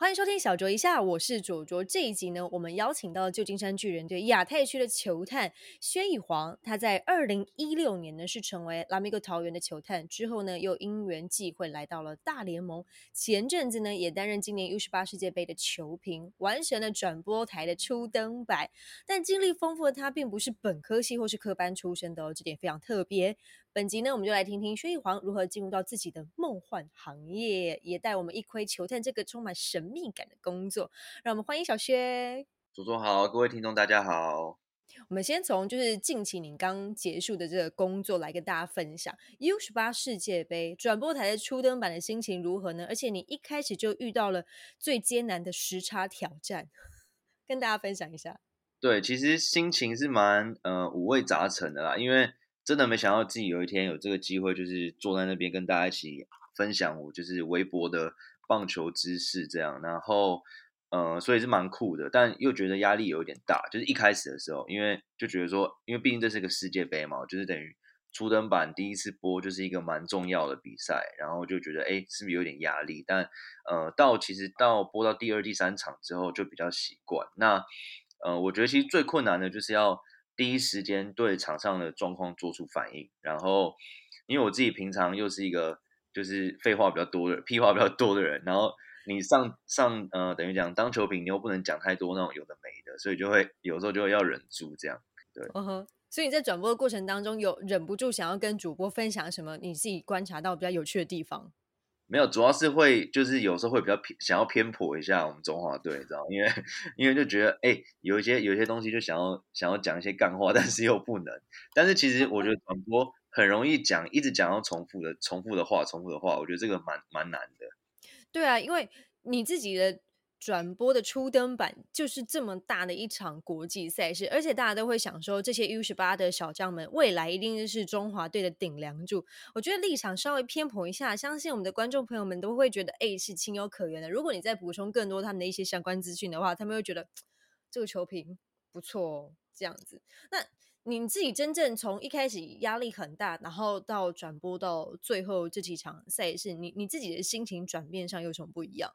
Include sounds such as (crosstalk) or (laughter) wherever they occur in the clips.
欢迎收听小卓一下，我是卓卓。这一集呢，我们邀请到旧金山巨人队亚太区的球探薛以煌。他在二零一六年呢是成为拉米戈桃园的球探，之后呢又因缘际会来到了大联盟。前阵子呢也担任今年 U 十八世界杯的球评，完成了转播台的初登板。但经历丰富的他，并不是本科系或是科班出身的哦，这点非常特别。本集呢，我们就来听听薛玉煌如何进入到自己的梦幻行业，也带我们一窥球探这个充满神秘感的工作。让我们欢迎小薛。主播好，各位听众大家好。我们先从就是近期你刚结束的这个工作来跟大家分享 U 十八世界杯转播台的初登版的心情如何呢？而且你一开始就遇到了最艰难的时差挑战，跟大家分享一下。对，其实心情是蛮呃五味杂陈的啦，因为。真的没想到自己有一天有这个机会，就是坐在那边跟大家一起分享我就是微博的棒球知识这样，然后呃，所以是蛮酷的，但又觉得压力有一点大。就是一开始的时候，因为就觉得说，因为毕竟这是个世界杯嘛，就是等于初登版第一次播，就是一个蛮重要的比赛，然后就觉得哎，是不是有点压力？但呃，到其实到播到第二、第三场之后就比较习惯。那呃，我觉得其实最困难的就是要。第一时间对场上的状况做出反应，然后因为我自己平常又是一个就是废话比较多的、屁话比较多的人，然后你上上呃等于讲当球评，你又不能讲太多那种有的没的，所以就会有时候就会要忍住这样。对，嗯哼，所以你在转播的过程当中有忍不住想要跟主播分享什么你自己观察到比较有趣的地方？没有，主要是会就是有时候会比较偏想要偏颇一下我们中华队，知道因为因为就觉得哎，有一些有一些东西就想要想要讲一些干话，但是又不能。但是其实我觉得传播很容易讲，一直讲要重复的重复的话，重复的话，我觉得这个蛮蛮难的。对啊，因为你自己的。转播的初登版就是这么大的一场国际赛事，而且大家都会想说，这些 U 十八的小将们未来一定是中华队的顶梁柱。我觉得立场稍微偏颇一下，相信我们的观众朋友们都会觉得，哎，是情有可原的。如果你再补充更多他们的一些相关资讯的话，他们会觉得这个球评不错哦，这样子。那你自己真正从一开始压力很大，然后到转播到最后这几场赛事，你你自己的心情转变上有什么不一样？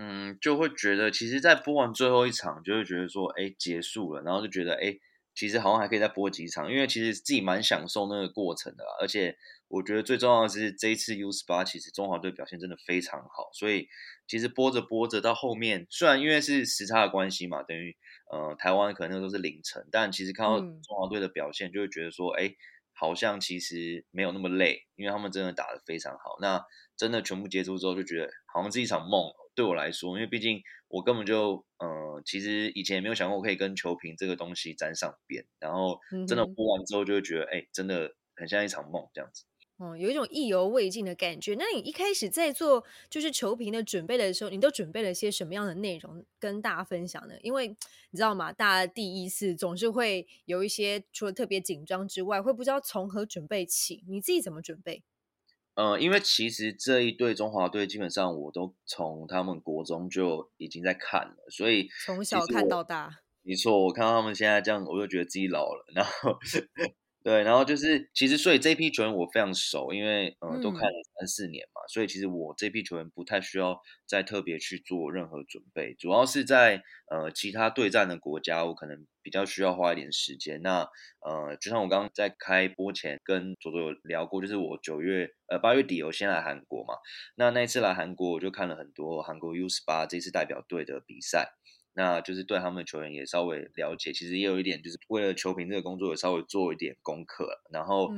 嗯，就会觉得，其实，在播完最后一场，就会觉得说，哎，结束了，然后就觉得，哎，其实好像还可以再播几场，因为其实自己蛮享受那个过程的，而且我觉得最重要的是，这一次 U 十八，其实中华队表现真的非常好，所以其实播着播着到后面，虽然因为是时差的关系嘛，等于呃台湾可能都是凌晨，但其实看到中华队的表现，就会觉得说，哎，好像其实没有那么累，因为他们真的打得非常好，那真的全部结束之后，就觉得好像是一场梦。对我来说，因为毕竟我根本就，呃，其实以前也没有想过我可以跟球评这个东西沾上边，然后真的播完之后就会觉得，哎，真的很像一场梦这样子。哦，有一种意犹未尽的感觉。那你一开始在做就是球评的准备的时候，你都准备了些什么样的内容跟大家分享呢？因为你知道吗，大家第一次总是会有一些除了特别紧张之外，会不知道从何准备起。你自己怎么准备？呃，因为其实这一队中华队基本上我都从他们国中就已经在看了，所以从小看到大。没错，我看到他们现在这样，我就觉得自己老了，然后。对，然后就是其实，所以这批球员我非常熟，因为嗯都看了三四年嘛，所以其实我这批球员不太需要再特别去做任何准备，主要是在呃其他对战的国家，我可能比较需要花一点时间。那呃，就像我刚刚在开播前跟左左有聊过，就是我九月呃八月底我先来韩国嘛，那那一次来韩国我就看了很多韩国 U 十八这次代表队的比赛。那就是对他们的球员也稍微了解，其实也有一点，就是为了球评这个工作，也稍微做一点功课。然后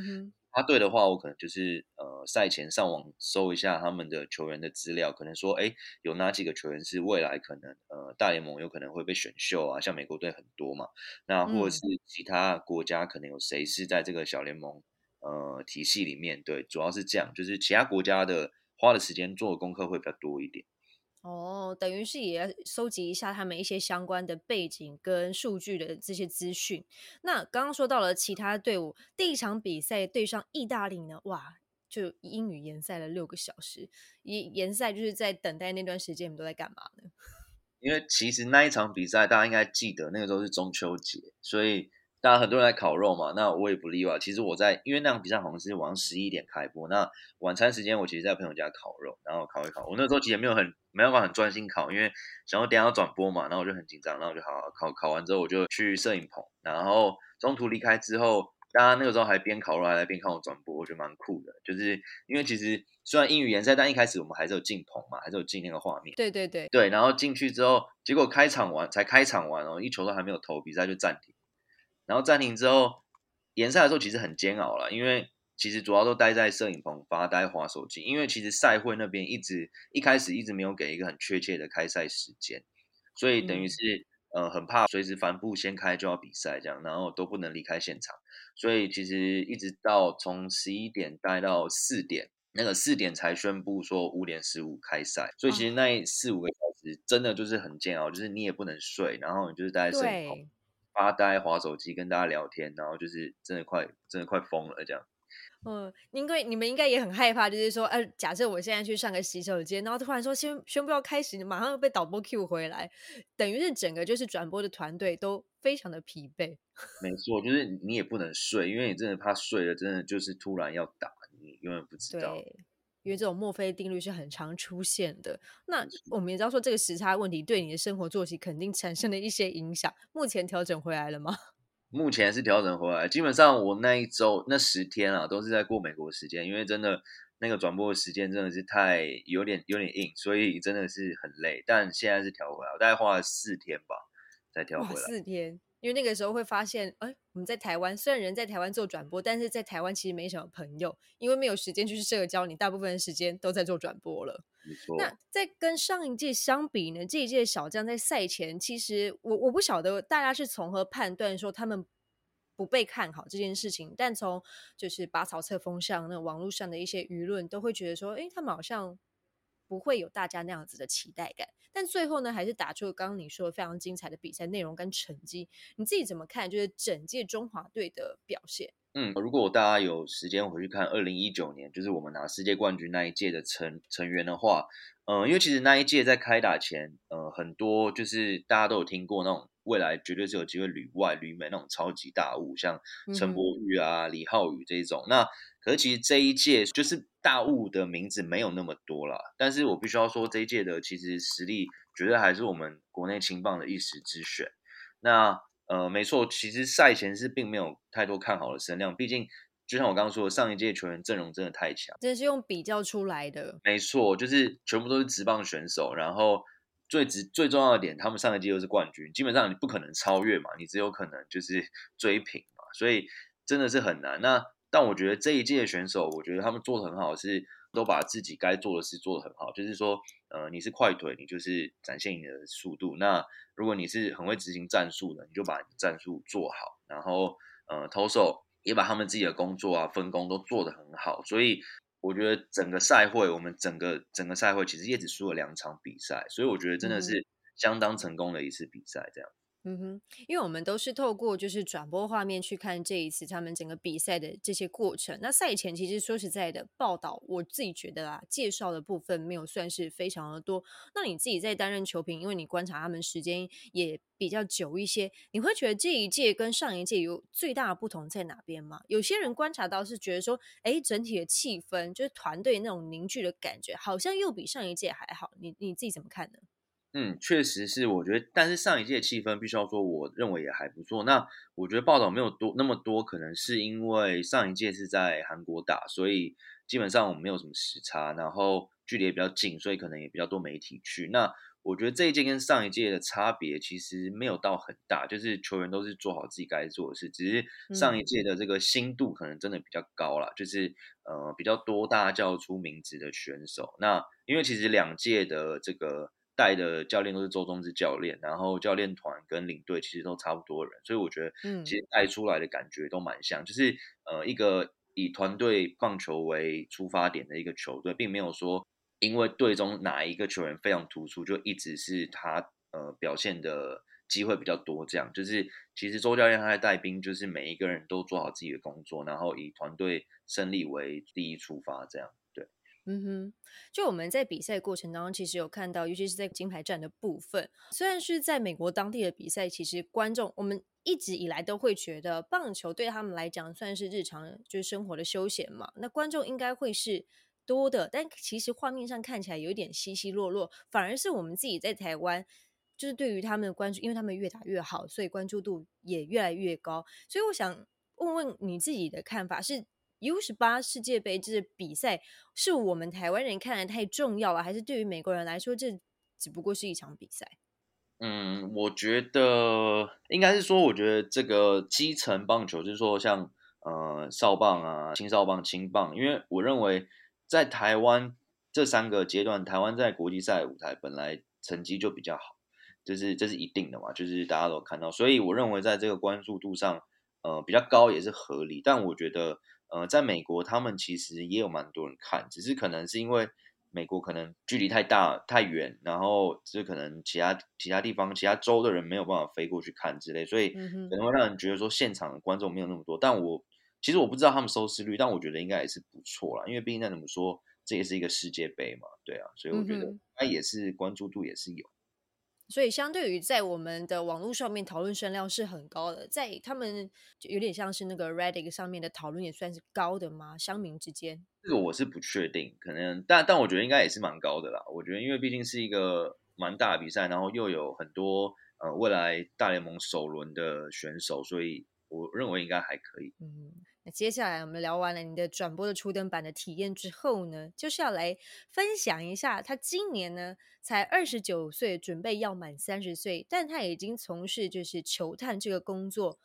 他对的话，我可能就是呃赛前上网搜一下他们的球员的资料，可能说，哎，有哪几个球员是未来可能呃大联盟有可能会被选秀啊？像美国队很多嘛，那或者是其他国家可能有谁是在这个小联盟呃体系里面？对，主要是这样，就是其他国家的花的时间做的功课会比较多一点。哦，等于是也要收集一下他们一些相关的背景跟数据的这些资讯。那刚刚说到了其他队伍，第一场比赛对上意大利呢，哇，就英语延赛了六个小时。延延赛就是在等待那段时间，你们都在干嘛呢？因为其实那一场比赛大家应该记得，那个时候是中秋节，所以大家很多人在烤肉嘛，那我也不例外。其实我在，因为那场比赛好像是晚上十一点开播，那晚餐时间我其实在朋友家烤肉，然后烤一烤。我那时候其实没有很没办法很专心烤，因为想要等下要转播嘛，然后我就很紧张，然后我就好好烤。烤完之后我就去摄影棚，然后中途离开之后，大家那个时候还边烤肉还在边看我转播，我觉得蛮酷的。就是因为其实虽然英语联赛，但一开始我们还是有进棚嘛，还是有进那个画面。对对对对，然后进去之后，结果开场完才开场完哦，一球都还没有投，比赛就暂停。然后暂停之后，联赛的时候其实很煎熬了，因为其实主要都待在摄影棚发呆、划手机，因为其实赛会那边一直一开始一直没有给一个很确切的开赛时间，所以等于是呃很怕随时帆布掀开就要比赛这样，然后都不能离开现场，所以其实一直到从十一点待到四点，那个四点才宣布说五点十五开赛，所以其实那四五个小时真的就是很煎熬，就是你也不能睡，然后你就是待在摄影棚。发呆、划手机、跟大家聊天，然后就是真的快，真的快疯了这样。嗯，因为你们应该也很害怕，就是说，呃，假设我现在去上个洗手间，然后突然说宣宣布要开始，马上又被导播 Q 回来，等于是整个就是转播的团队都非常的疲惫。(laughs) 没错，就是你也不能睡，因为你真的怕睡了，真的就是突然要打，你永远不知道。因为这种墨菲定律是很常出现的。那我们也知道说，这个时差问题对你的生活作息肯定产生了一些影响。目前调整回来了吗？(laughs) 目前是调整回来。基本上我那一周那十天啊，都是在过美国时间，因为真的那个转播的时间真的是太有点有点硬，所以真的是很累。但现在是调回来，我大概花了四天吧才调回来。四天。因为那个时候会发现，哎，我们在台湾，虽然人在台湾做转播，但是在台湾其实没什么朋友，因为没有时间去社交，你大部分的时间都在做转播了。那在跟上一届相比呢？这一届小将在赛前，其实我我不晓得大家是从何判断说他们不被看好这件事情，但从就是拔草测风向，那网络上的一些舆论都会觉得说，哎，他们好像。不会有大家那样子的期待感，但最后呢，还是打出了刚刚你说的非常精彩的比赛内容跟成绩。你自己怎么看？就是整届中华队的表现？嗯，如果大家有时间回去看二零一九年，就是我们拿世界冠军那一届的成成员的话，嗯，因为其实那一届在开打前，呃，很多就是大家都有听过那种未来绝对是有机会旅外旅美那种超级大物，像陈柏宇啊、李浩宇这一种。那可是其实这一届就是大雾的名字没有那么多了，但是我必须要说这一届的其实实力绝对还是我们国内青棒的一时之选。那呃没错，其实赛前是并没有太多看好的声量，毕竟就像我刚刚说的，上一届球员阵容真的太强，这是用比较出来的。没错，就是全部都是直棒选手，然后最直最重要的点，他们上一届又是冠军，基本上你不可能超越嘛，你只有可能就是 (laughs) 追平嘛，所以真的是很难。那但我觉得这一届的选手，我觉得他们做的很好，是都把自己该做的事做得很好。就是说，呃，你是快腿，你就是展现你的速度；那如果你是很会执行战术的，你就把战术做好。然后，呃，投手也把他们自己的工作啊分工都做得很好。所以，我觉得整个赛会，我们整个整个赛会其实也只输了两场比赛，所以我觉得真的是相当成功的一次比赛，这样。嗯哼，因为我们都是透过就是转播画面去看这一次他们整个比赛的这些过程。那赛前其实说实在的，报道我自己觉得啊，介绍的部分没有算是非常的多。那你自己在担任球评，因为你观察他们时间也比较久一些，你会觉得这一届跟上一届有最大的不同在哪边吗？有些人观察到是觉得说，哎，整体的气氛就是团队那种凝聚的感觉，好像又比上一届还好。你你自己怎么看呢？嗯，确实是，我觉得，但是上一届气氛必须要说，我认为也还不错。那我觉得报道没有多那么多，可能是因为上一届是在韩国打，所以基本上我们没有什么时差，然后距离也比较近，所以可能也比较多媒体去。那我觉得这一届跟上一届的差别其实没有到很大，就是球员都是做好自己该做的事，只是上一届的这个新度可能真的比较高了，就是呃比较多大家叫出名字的选手。那因为其实两届的这个。带的教练都是周中之教练，然后教练团跟领队其实都差不多人，所以我觉得，嗯，其实带出来的感觉都蛮像，就是呃一个以团队棒球为出发点的一个球队，并没有说因为队中哪一个球员非常突出，就一直是他呃表现的机会比较多，这样就是其实周教练他在带兵，就是每一个人都做好自己的工作，然后以团队胜利为第一出发，这样对。嗯哼，就我们在比赛过程当中，其实有看到，尤其是在金牌战的部分，虽然是在美国当地的比赛，其实观众我们一直以来都会觉得棒球对他们来讲算是日常就是生活的休闲嘛，那观众应该会是多的，但其实画面上看起来有点稀稀落落，反而是我们自己在台湾，就是对于他们的关注，因为他们越打越好，所以关注度也越来越高，所以我想问问你自己的看法是。U 十八世界杯这比赛是我们台湾人看来太重要了，还是对于美国人来说，这只不过是一场比赛？嗯，我觉得应该是说，我觉得这个基层棒球，就是说像呃少棒啊、青少棒、青棒，因为我认为在台湾这三个阶段，台湾在国际赛舞台本来成绩就比较好，就是这是一定的嘛，就是大家都看到，所以我认为在这个关注度上，呃比较高也是合理，但我觉得。呃，在美国，他们其实也有蛮多人看，只是可能是因为美国可能距离太大太远，然后这可能其他其他地方其他州的人没有办法飞过去看之类，所以可能会让人觉得说现场的观众没有那么多。但我其实我不知道他们收视率，但我觉得应该也是不错啦，因为毕竟再怎么说，这也是一个世界杯嘛，对啊，所以我觉得它也是关注度也是有。所以，相对于在我们的网络上面讨论声量是很高的，在他们就有点像是那个 Reddit 上面的讨论也算是高的吗？乡民之间，这个我是不确定，可能，但但我觉得应该也是蛮高的啦。我觉得，因为毕竟是一个蛮大的比赛，然后又有很多呃未来大联盟首轮的选手，所以我认为应该还可以。嗯。那接下来我们聊完了你的转播的初登版的体验之后呢，就是要来分享一下他今年呢才二十九岁，准备要满三十岁，但他已经从事就是球探这个工作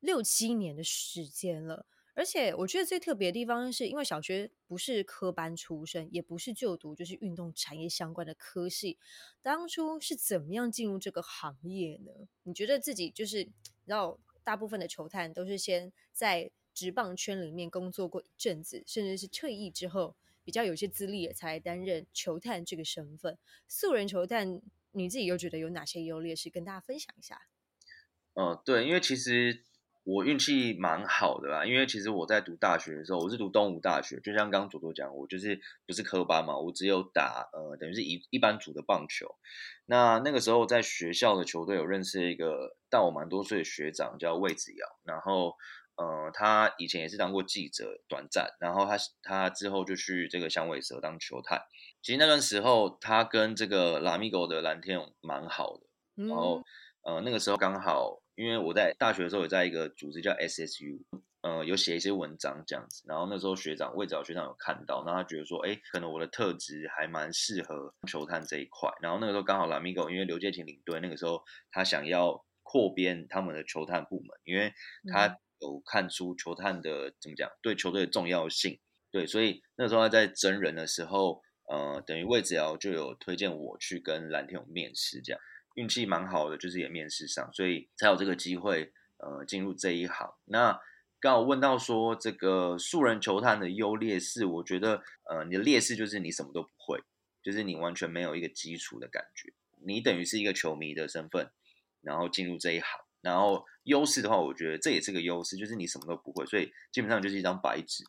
六七年的时间了。而且我觉得最特别的地方是因为小学不是科班出身，也不是就读就是运动产业相关的科系，当初是怎么样进入这个行业呢？你觉得自己就是，然后大部分的球探都是先在。职棒圈里面工作过一阵子，甚至是退役之后比较有些资历，才担任球探这个身份。素人球探，你自己又觉得有哪些优劣势？跟大家分享一下。嗯，对，因为其实我运气蛮好的啦。因为其实我在读大学的时候，我是读东吴大学，就像刚刚左左讲，我就是不是科班嘛，我只有打呃，等于是一一般组的棒球。那那个时候在学校的球队有认识一个大我蛮多岁的学长，叫魏子尧，然后。呃，他以前也是当过记者，短暂，然后他他之后就去这个响尾蛇当球探。其实那段时候，他跟这个拉米狗的蓝天勇蛮好的。然后，呃，那个时候刚好，因为我在大学的时候也在一个组织叫 SSU，呃，有写一些文章这样子。然后那时候学长魏早学长有看到，那他觉得说，哎，可能我的特质还蛮适合球探这一块。然后那个时候刚好拉米狗因为刘介廷领队，那个时候他想要扩编他们的球探部门，因为他。有看出球探的怎么讲对球队的重要性，对，所以那时候他在真人的时候，呃，等于魏子尧就有推荐我去跟蓝天勇面试，这样运气蛮好的，就是也面试上，所以才有这个机会，呃，进入这一行。那刚好问到说这个素人球探的优劣势，我觉得，呃，你的劣势就是你什么都不会，就是你完全没有一个基础的感觉，你等于是一个球迷的身份，然后进入这一行。然后优势的话，我觉得这也是个优势，就是你什么都不会，所以基本上就是一张白纸，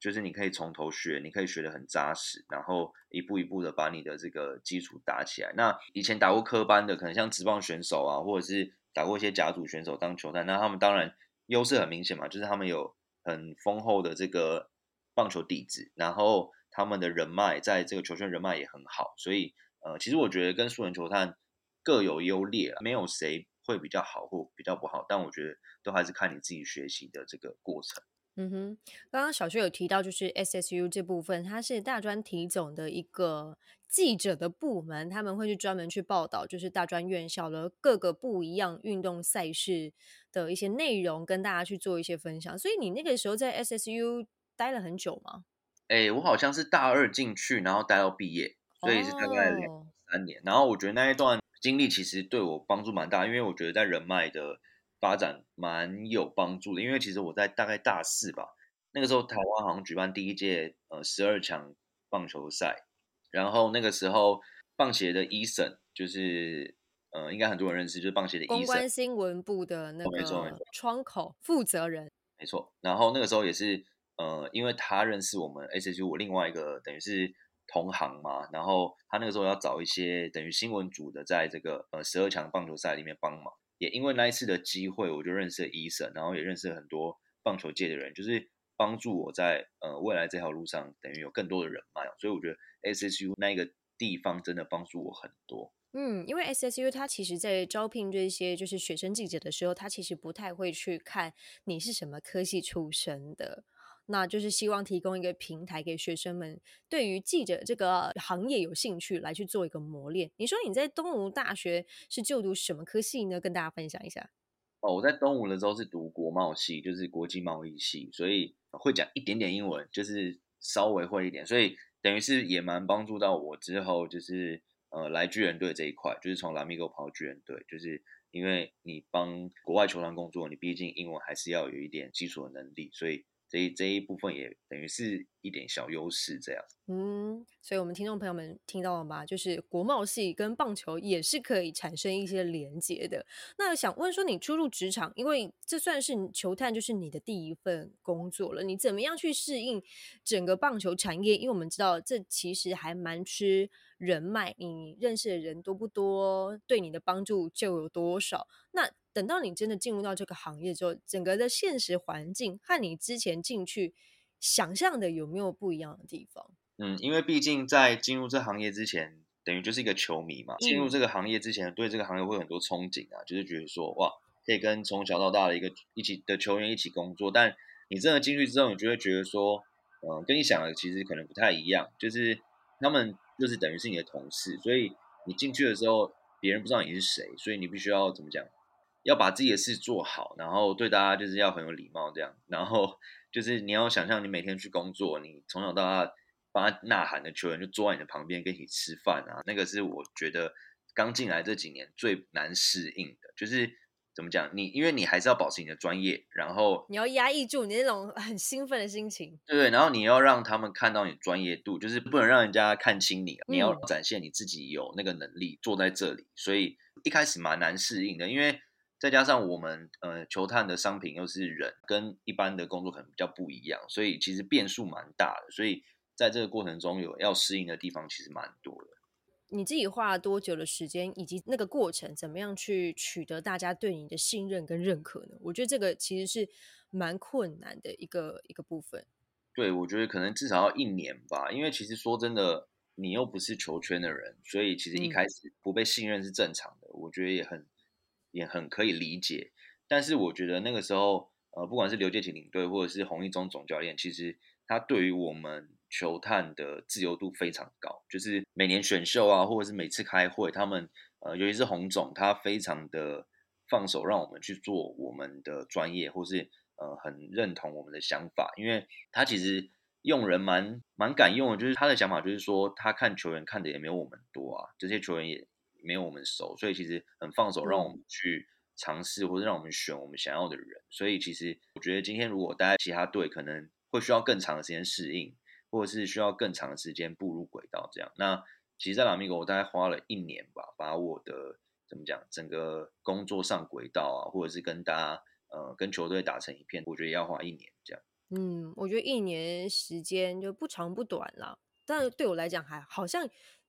就是你可以从头学，你可以学得很扎实，然后一步一步的把你的这个基础打起来。那以前打过科班的，可能像职棒选手啊，或者是打过一些甲组选手当球探，那他们当然优势很明显嘛，就是他们有很丰厚的这个棒球底子，然后他们的人脉在这个球圈人脉也很好，所以呃，其实我觉得跟素人球探各有优劣，没有谁。会比较好或比较不好，但我觉得都还是看你自己学习的这个过程。嗯哼，刚刚小薛有提到，就是 SSU 这部分，它是大专体总的一个记者的部门，他们会去专门去报道，就是大专院校的各个不一样运动赛事的一些内容，跟大家去做一些分享。所以你那个时候在 SSU 待了很久吗？哎，我好像是大二进去，然后待到毕业，所以是大概两三年。然后我觉得那一段。经历其实对我帮助蛮大，因为我觉得在人脉的发展蛮有帮助的。因为其实我在大概大四吧，那个时候台湾好像举办第一届呃十二强棒球赛，然后那个时候棒协的医生就是呃应该很多人认识，就是棒协的公关新闻部的那个窗口负责人。没错，然后那个时候也是呃，因为他认识我们 SSU 我另外一个等于是同行嘛，然后他那个时候要找一些等于新闻组的，在这个呃十二强棒球赛里面帮忙。也因为那一次的机会，我就认识了医生，然后也认识了很多棒球界的人，就是帮助我在呃未来这条路上等于有更多的人脉。所以我觉得 SSU 那个地方真的帮助我很多。嗯，因为 SSU 它其实，在招聘这些就是学生记者的时候，他其实不太会去看你是什么科系出身的，那就是希望提供一个平台给学生们，对于记者这个行业有兴趣来去做一个磨练。你说你在东吴大学是就读什么科系呢？跟大家分享一下。哦，我在东吴的时候是读国贸系，就是国际贸易系，所以会讲一点点英文，就是稍微会一点，所以等于是也蛮帮助到我之后就是。呃，来巨人队这一块，就是从拉米狗跑到巨人队，就是因为你帮国外球团工作，你毕竟英文还是要有一点基础的能力，所以。这一这一部分也等于是一点小优势，这样。嗯，所以我们听众朋友们听到了吗？就是国贸系跟棒球也是可以产生一些连接的。那想问说，你初入职场，因为这算是球探，就是你的第一份工作了，你怎么样去适应整个棒球产业？因为我们知道这其实还蛮吃人脉，你认识的人多不多，对你的帮助就有多少。那等到你真的进入到这个行业之后，整个的现实环境和你之前进去想象的有没有不一样的地方？嗯，因为毕竟在进入这行业之前，等于就是一个球迷嘛。进入这个行业之前，对这个行业会有很多憧憬啊，就是觉得说，哇，可以跟从小到大的一个一起的球员一起工作。但你真的进去之后，你就会觉得说，嗯，跟你想的其实可能不太一样。就是他们就是等于是你的同事，所以你进去的时候，别人不知道你是谁，所以你必须要怎么讲？要把自己的事做好，然后对大家就是要很有礼貌，这样。然后就是你要想象你每天去工作，你从小到大帮他呐喊的球员就坐在你的旁边跟你吃饭啊，那个是我觉得刚进来这几年最难适应的。就是怎么讲，你因为你还是要保持你的专业，然后你要压抑住你那种很兴奋的心情，对对。然后你要让他们看到你专业度，就是不能让人家看清你，你要展现你自己有那个能力坐在这里。所以一开始蛮难适应的，因为。再加上我们呃球探的商品又是人，跟一般的工作可能比较不一样，所以其实变数蛮大的。所以在这个过程中有要适应的地方其实蛮多的。你自己花了多久的时间，以及那个过程怎么样去取得大家对你的信任跟认可呢？我觉得这个其实是蛮困难的一个一个部分。对，我觉得可能至少要一年吧，因为其实说真的，你又不是球圈的人，所以其实一开始不被信任是正常的。我觉得也很。也很可以理解，但是我觉得那个时候，呃，不管是刘介奇领队或者是洪一中总教练，其实他对于我们球探的自由度非常高，就是每年选秀啊，或者是每次开会，他们呃，尤其是洪总，他非常的放手让我们去做我们的专业，或是呃很认同我们的想法，因为他其实用人蛮蛮敢用的，就是他的想法就是说，他看球员看的也没有我们多啊，这些球员也。没有我们熟，所以其实很放手，让我们去尝试，或者让我们选我们想要的人。所以其实我觉得今天如果待在其他队，可能会需要更长的时间适应，或者是需要更长的时间步入轨道。这样，那其实，在拉米狗，我大概花了一年吧，把我的怎么讲，整个工作上轨道啊，或者是跟大家呃跟球队打成一片，我觉得要花一年这样。嗯，我觉得一年时间就不长不短了，但对我来讲还好像。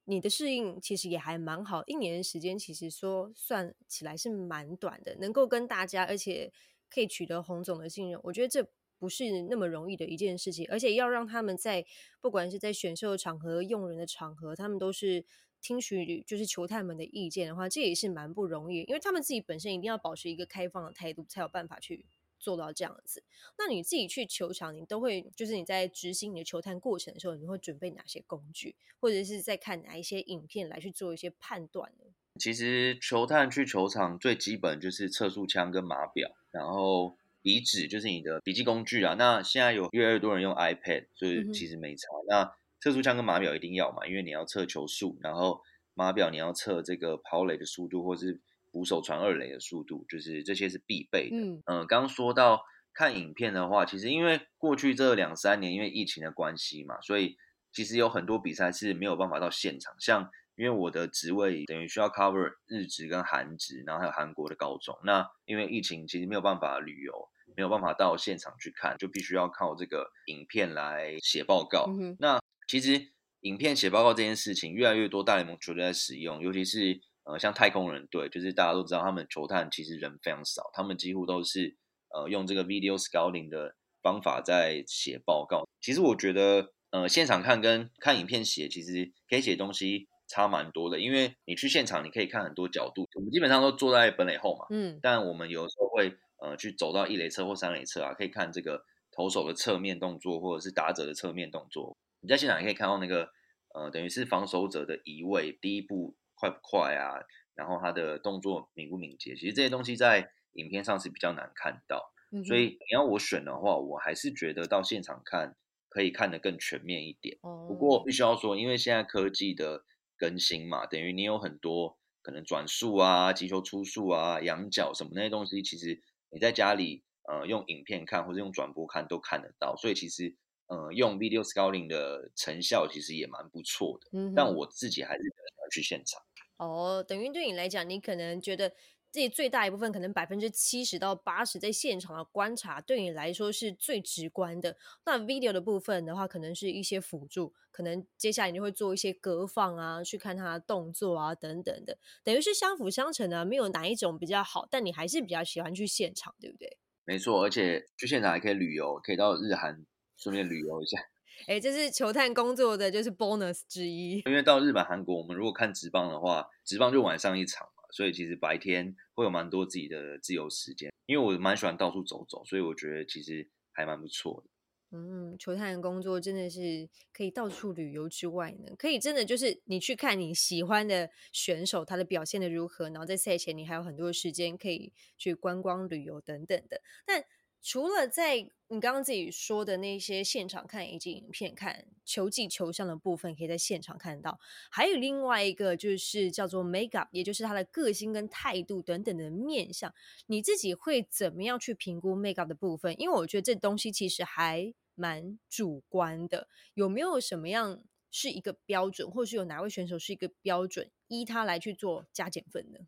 你的适应其实也还蛮好，一年时间其实说算起来是蛮短的，能够跟大家，而且可以取得洪总的信任，我觉得这不是那么容易的一件事情，而且要让他们在不管是在选秀场合、用人的场合，他们都是听取就是球探们的意见的话，这也是蛮不容易，因为他们自己本身一定要保持一个开放的态度，才有办法去。做到这样子，那你自己去球场，你都会就是你在执行你的球探过程的时候，你会准备哪些工具，或者是在看哪一些影片来去做一些判断呢？其实球探去球场最基本就是测速枪跟码表，然后笔纸就是你的笔记工具啊。那现在有越来越多人用 iPad，所以其实没差。那测速枪跟码表一定要嘛，因为你要测球速，然后码表你要测这个跑垒的速度，或是。捕手传二垒的速度，就是这些是必备的。嗯刚说到看影片的话，其实因为过去这两三年因为疫情的关系嘛，所以其实有很多比赛是没有办法到现场。像因为我的职位等于需要 cover 日职跟韩职，然后还有韩国的高中。那因为疫情其实没有办法旅游，没有办法到现场去看，就必须要靠这个影片来写报告。那其实影片写报告这件事情，越来越多大联盟球队在使用，尤其是呃像太空人队，就是大家都知道他们球探其实人非常少，他们几乎都是呃用这个 video scouting 的方法在写报告。其实我觉得呃现场看跟看影片写，其实可以写东西。差蛮多的，因为你去现场，你可以看很多角度。我们基本上都坐在本垒后嘛，嗯，但我们有时候会呃去走到一垒侧或三垒侧啊，可以看这个投手的侧面动作，或者是打者的侧面动作。你在现场也可以看到那个呃，等于是防守者的移位，第一步快不快啊？然后他的动作敏不敏捷？其实这些东西在影片上是比较难看到，所以你要我选的话，我还是觉得到现场看可以看得更全面一点。不过必须要说，因为现在科技的更新嘛，等于你有很多可能转速啊、击球出速啊、仰角什么那些东西，其实你在家里呃用影片看或者用转播看都看得到，所以其实呃用 video scouting 的成效其实也蛮不错的。嗯，但我自己还是比较喜欢去现场。哦，等于对你来讲，你可能觉得。自己最大一部分，可能百分之七十到八十，在现场的观察对你来说是最直观的。那 video 的部分的话，可能是一些辅助，可能接下来你会做一些隔放啊，去看他的动作啊等等的，等于是相辅相成的，没有哪一种比较好，但你还是比较喜欢去现场，对不对？没错，而且去现场还可以旅游，可以到日韩顺便旅游一下。哎，这是球探工作的就是 bonus 之一。因为到日本、韩国，我们如果看直棒的话，直棒就晚上一场嘛。所以其实白天会有蛮多自己的自由时间，因为我蛮喜欢到处走走，所以我觉得其实还蛮不错的。嗯，球探工作真的是可以到处旅游之外呢，可以真的就是你去看你喜欢的选手他的表现的如何，然后在赛前你还有很多时间可以去观光旅游等等的。但除了在你刚刚自己说的那些现场看以及影片看球技球商的部分，可以在现场看到，还有另外一个就是叫做 make up，也就是他的个性跟态度等等的面相。你自己会怎么样去评估 make up 的部分？因为我觉得这东西其实还蛮主观的。有没有什么样是一个标准，或是有哪位选手是一个标准，依他来去做加减分呢？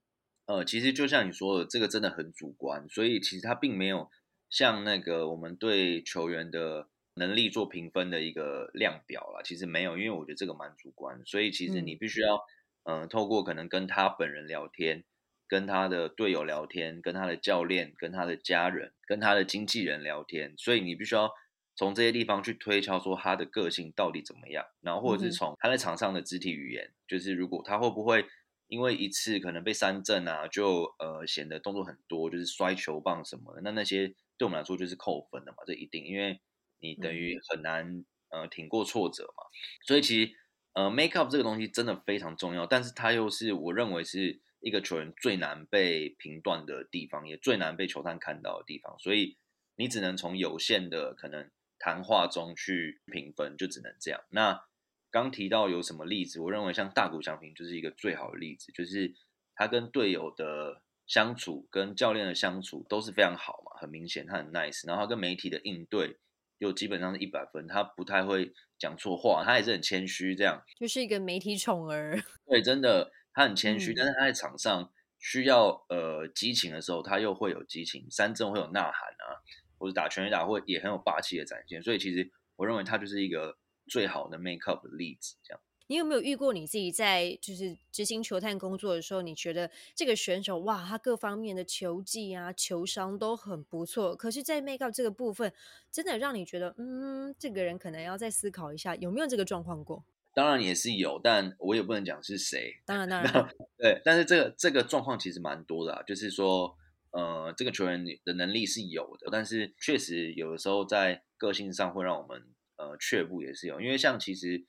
呃，其实就像你说的，这个真的很主观，所以其实他并没有。像那个我们对球员的能力做评分的一个量表啦，其实没有，因为我觉得这个蛮主观，所以其实你必须要，嗯，透过可能跟他本人聊天，跟他的队友聊天，跟他的教练，跟他的家人，跟他的经纪人聊天，所以你必须要从这些地方去推敲说他的个性到底怎么样，然后或者是从他在场上的肢体语言，就是如果他会不会因为一次可能被三振啊，就呃显得动作很多，就是摔球棒什么的，那那些。对我们来说就是扣分的嘛，这一定，因为你等于很难呃挺过挫折嘛，所以其实呃 make up 这个东西真的非常重要，但是它又是我认为是一个球员最难被评断的地方，也最难被球探看到的地方，所以你只能从有限的可能谈话中去评分，就只能这样。那刚提到有什么例子，我认为像大谷翔平就是一个最好的例子，就是他跟队友的。相处跟教练的相处都是非常好嘛，很明显他很 nice，然后他跟媒体的应对又基本上是一百分，他不太会讲错话，他也是很谦虚，这样就是一个媒体宠儿。(laughs) 对，真的他很谦虚，但是他在场上需要呃激情的时候，他又会有激情，三振会有呐喊啊，或者打拳击打会也很有霸气的展现，所以其实我认为他就是一个最好的 make up 的例子，这样。你有没有遇过你自己在就是执行球探工作的时候，你觉得这个选手哇，他各方面的球技啊、球商都很不错，可是，在 make up 这个部分，真的让你觉得，嗯，这个人可能要再思考一下，有没有这个状况过？当然也是有，但我也不能讲是谁。当然，当然，(laughs) 对。但是这个这个状况其实蛮多的，就是说，呃，这个球员的能力是有的，但是确实有的时候在个性上会让我们呃却步，也是有，因为像其实。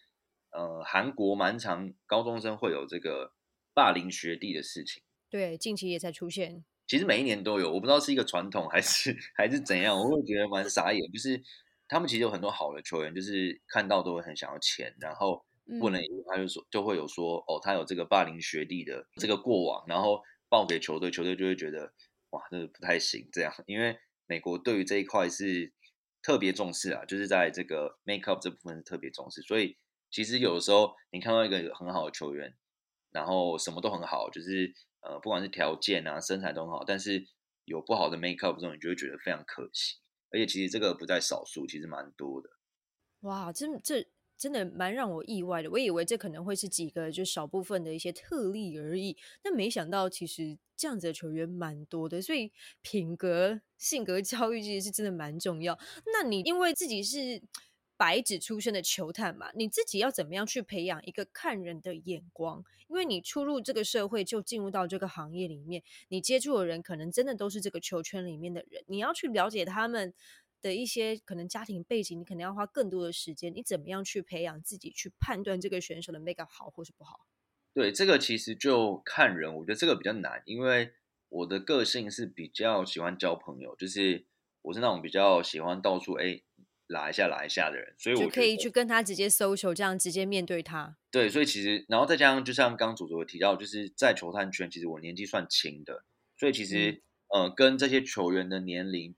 呃，韩国蛮常高中生会有这个霸凌学弟的事情，对，近期也才出现。其实每一年都有，我不知道是一个传统还是还是怎样，我会觉得蛮傻眼。就是他们其实有很多好的球员，就是看到都会很想要签，然后不能，他就说就会有说，哦，他有这个霸凌学弟的这个过往，然后报给球队，球队就会觉得哇，这不太行这样，(laughs) 因为美国对于这一块是特别重视啊，就是在这个 make up 这部分是特别重视，所以。其实有的时候，你看到一个很好的球员，然后什么都很好，就是呃，不管是条件啊、身材都很好，但是有不好的 make up 这种，你就会觉得非常可惜。而且其实这个不在少数，其实蛮多的。哇，这这真的蛮让我意外的。我以为这可能会是几个就少部分的一些特例而已，但没想到其实这样子的球员蛮多的。所以品格、性格教育其实是真的蛮重要。那你因为自己是。白纸出身的球探嘛，你自己要怎么样去培养一个看人的眼光？因为你初入这个社会，就进入到这个行业里面，你接触的人可能真的都是这个球圈里面的人，你要去了解他们的一些可能家庭背景，你可能要花更多的时间。你怎么样去培养自己，去判断这个选手的 make up 好或是不好？对，这个其实就看人，我觉得这个比较难，因为我的个性是比较喜欢交朋友，就是我是那种比较喜欢到处哎。拉一下拉一下的人，所以我可以去跟他直接 social，这样直接面对他。对，所以其实，然后再加上，就像刚主主提到，就是在球探圈，其实我年纪算轻的，所以其实呃，跟这些球员的年龄，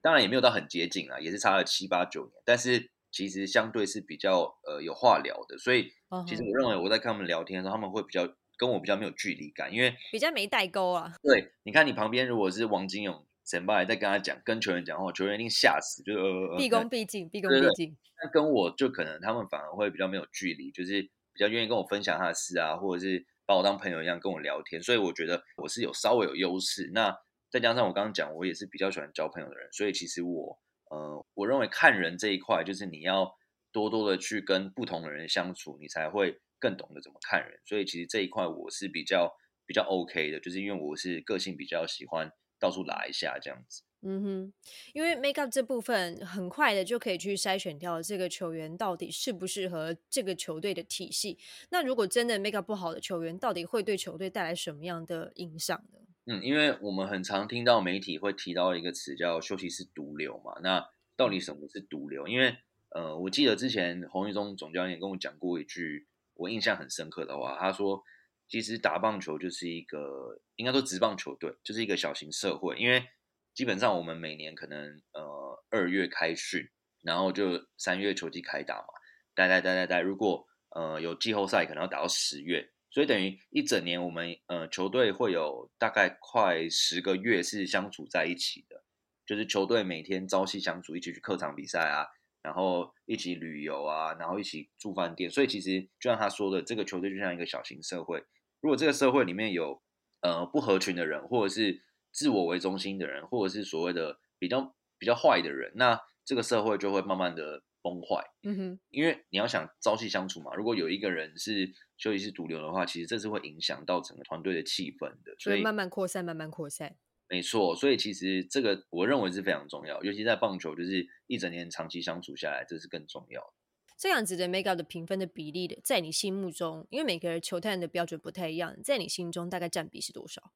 当然也没有到很接近啊，也是差了七八九年，但是其实相对是比较呃有话聊的，所以其实我认为我在跟他们聊天的时候，他们会比较跟我比较没有距离感，因为比较没代沟啊。对，你看你旁边如果是王金勇。前辈在跟他讲，跟球员讲话，球员一定吓死，就呃，毕恭毕敬，毕恭毕敬。那跟我就可能他们反而会比较没有距离，就是比较愿意跟我分享他的事啊，或者是把我当朋友一样跟我聊天。所以我觉得我是有稍微有优势。那再加上我刚刚讲，我也是比较喜欢交朋友的人，所以其实我呃，我认为看人这一块，就是你要多多的去跟不同的人相处，你才会更懂得怎么看人。所以其实这一块我是比较比较 OK 的，就是因为我是个性比较喜欢。到处拉一下这样子，嗯哼，因为 make up 这部分很快的就可以去筛选掉这个球员到底适不适合这个球队的体系。那如果真的 make up 不好的球员，到底会对球队带来什么样的影响呢？嗯，因为我们很常听到媒体会提到一个词叫休息室毒瘤嘛。那到底什么是毒瘤？因为呃，我记得之前洪一中总教练跟我讲过一句我印象很深刻的话，他说。其实打棒球就是一个，应该说职棒球队就是一个小型社会，因为基本上我们每年可能呃二月开训，然后就三月球季开打嘛，待待待待待，如果呃有季后赛，可能要打到十月，所以等于一整年我们呃球队会有大概快十个月是相处在一起的，就是球队每天朝夕相处，一起去客场比赛啊，然后一起旅游啊，然后一起住饭店，所以其实就像他说的，这个球队就像一个小型社会。如果这个社会里面有呃不合群的人，或者是自我为中心的人，或者是所谓的比较比较坏的人，那这个社会就会慢慢的崩坏。嗯哼，因为你要想朝夕相处嘛，如果有一个人是休息室毒瘤的话，其实这是会影响到整个团队的气氛的。所以慢慢扩散，慢慢扩散。没错，所以其实这个我认为是非常重要，尤其在棒球，就是一整年长期相处下来，这是更重要的。这样子的 make up 的评分的比例的，在你心目中，因为每个人球探的标准不太一样，在你心中大概占比是多少？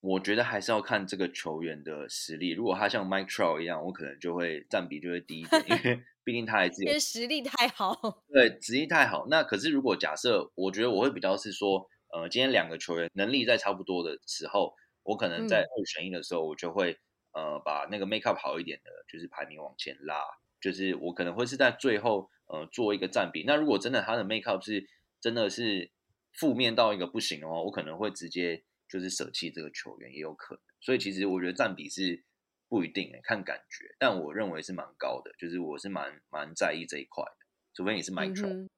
我觉得还是要看这个球员的实力。如果他像 Mike Trout 一样，我可能就会占比就会低一点，因为 (laughs) 毕竟他还是因为实力太好。对，实力太好。那可是如果假设，我觉得我会比较是说，呃，今天两个球员能力在差不多的时候，我可能在二选一的时候，我就会呃把那个 make up 好一点的，就是排名往前拉。就是我可能会是在最后。呃，做一个占比。那如果真的他的 make up 是真的是负面到一个不行的话，我可能会直接就是舍弃这个球员，也有可能。所以其实我觉得占比是不一定诶，看感觉。但我认为是蛮高的，就是我是蛮蛮在意这一块的。除非你是 micro。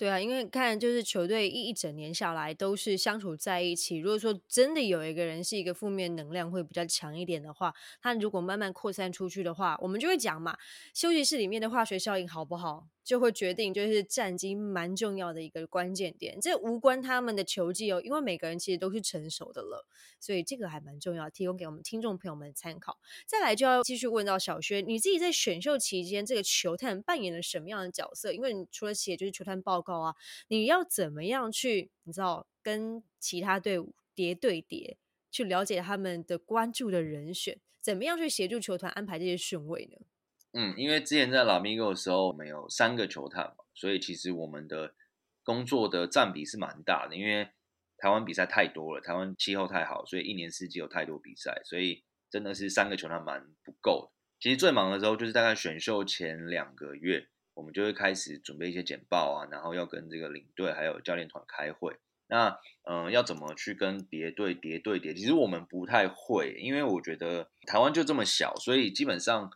对啊，因为看就是球队一一整年下来都是相处在一起。如果说真的有一个人是一个负面能量会比较强一点的话，他如果慢慢扩散出去的话，我们就会讲嘛，休息室里面的化学效应好不好？就会决定就是战绩蛮重要的一个关键点，这无关他们的球技哦，因为每个人其实都是成熟的了，所以这个还蛮重要，提供给我们听众朋友们参考。再来就要继续问到小薛，你自己在选秀期间，这个球探扮演了什么样的角色？因为你除了写就是球探报告啊，你要怎么样去，你知道跟其他队伍叠对叠，去了解他们的关注的人选，怎么样去协助球团安排这些顺位呢？嗯，因为之前在拉米戈的时候，我们有三个球探嘛，所以其实我们的工作的占比是蛮大的。因为台湾比赛太多了，台湾气候太好，所以一年四季有太多比赛，所以真的是三个球探蛮不够的。其实最忙的时候就是大概选秀前两个月，我们就会开始准备一些简报啊，然后要跟这个领队还有教练团开会。那嗯，要怎么去跟别队叠对叠？其实我们不太会，因为我觉得台湾就这么小，所以基本上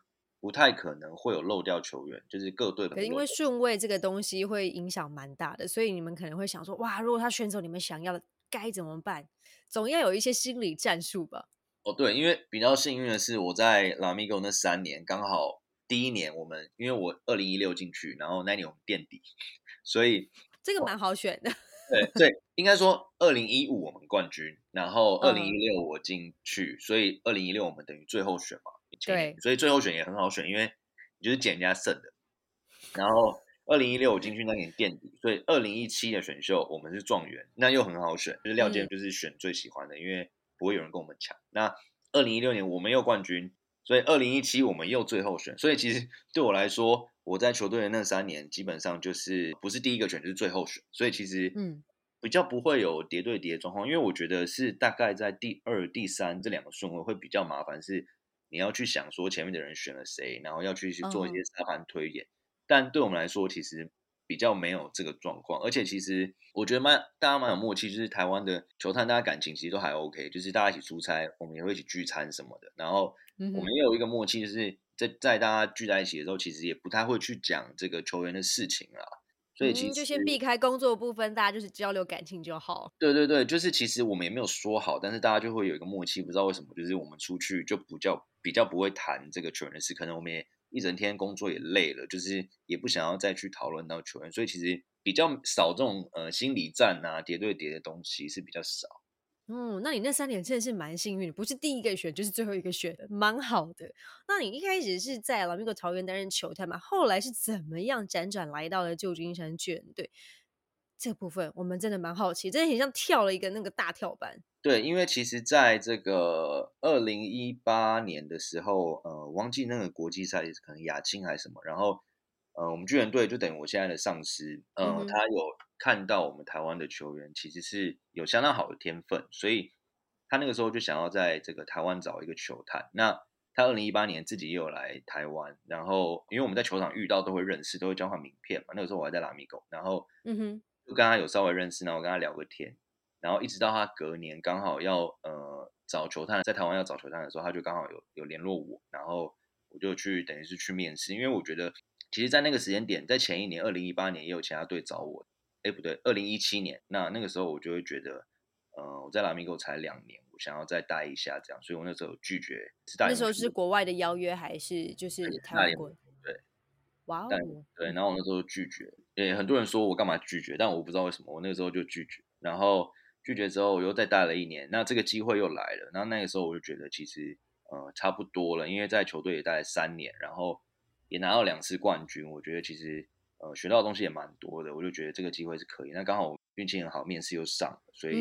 不太可能会有漏掉球员，就是各队的。可因为顺位这个东西会影响蛮大的，所以你们可能会想说，哇，如果他选走你们想要的，该怎么办？总要有一些心理战术吧。哦，对，因为比较幸运的是，我在拉米狗那三年，刚好第一年我们，因为我二零一六进去，然后那年我们垫底，所以 (laughs) 这个蛮好选的。对对，应该说二零一五我们冠军，然后二零一六我进去，所以二零一六我们等于最后选嘛。对，所以最后选也很好选，因为你就是捡人家剩的。然后二零一六我进去那年垫底，所以二零一七的选秀我们是状元，那又很好选，就是廖健就是选最喜欢的，因为不会有人跟我们抢。那二零一六年我们又冠军，所以二零一七我们又最后选，所以其实对我来说。我在球队的那三年，基本上就是不是第一个选，就是最后选，所以其实嗯比较不会有叠对叠状况，因为我觉得是大概在第二、第三这两个顺位会比较麻烦，是你要去想说前面的人选了谁，然后要去去做一些沙盘推演。但对我们来说，其实比较没有这个状况，而且其实我觉得蛮大家蛮有默契，就是台湾的球探大家感情其实都还 OK，就是大家一起出差，我们也会一起聚餐什么的，然后我们也有一个默契，就是。在在大家聚在一起的时候，其实也不太会去讲这个球员的事情啦，所以其实就先避开工作部分，大家就是交流感情就好。对对对，就是其实我们也没有说好，但是大家就会有一个默契，不知道为什么，就是我们出去就不叫比较不会谈这个球员的事，可能我们也一整天工作也累了，就是也不想要再去讨论到球员，所以其实比较少这种呃心理战啊叠对叠的东西是比较少。嗯，那你那三年真的是蛮幸运，不是第一个选就是最后一个选，蛮好的。那你一开始是在老米狗桃园担任球探嘛？后来是怎么样辗转来到了旧金山巨人队？这部分我们真的蛮好奇，真的很像跳了一个那个大跳板。对，因为其实在这个二零一八年的时候，呃，忘记那个国际赛可能亚青还是什么，然后呃，我们巨人队就等于我现在的上司，呃，他有。看到我们台湾的球员其实是有相当好的天分，所以他那个时候就想要在这个台湾找一个球探。那他二零一八年自己也有来台湾，然后因为我们在球场遇到都会认识，都会交换名片嘛。那个时候我还在拉米狗，然后嗯哼，就跟他有稍微认识，然后跟他聊个天，然后一直到他隔年刚好要呃找球探，在台湾要找球探的时候，他就刚好有有联络我，然后我就去等于是去面试，因为我觉得其实，在那个时间点，在前一年二零一八年也有其他队找我。哎，不对，二零一七年，那那个时候我就会觉得，呃，我在拉米狗才两年，我想要再待一下，这样，所以我那时候拒绝。那时候是国外的邀约还是就是台湾过？对，哇哦，对，然后我那时候拒绝，诶，很多人说我干嘛拒绝，但我不知道为什么，我那个时候就拒绝。然后拒绝之后，我又再待了一年，那这个机会又来了，然后那个时候我就觉得其实呃差不多了，因为在球队也待了三年，然后也拿到两次冠军，我觉得其实。呃，学到的东西也蛮多的，我就觉得这个机会是可以。那刚好运气很好，面试又上了，所以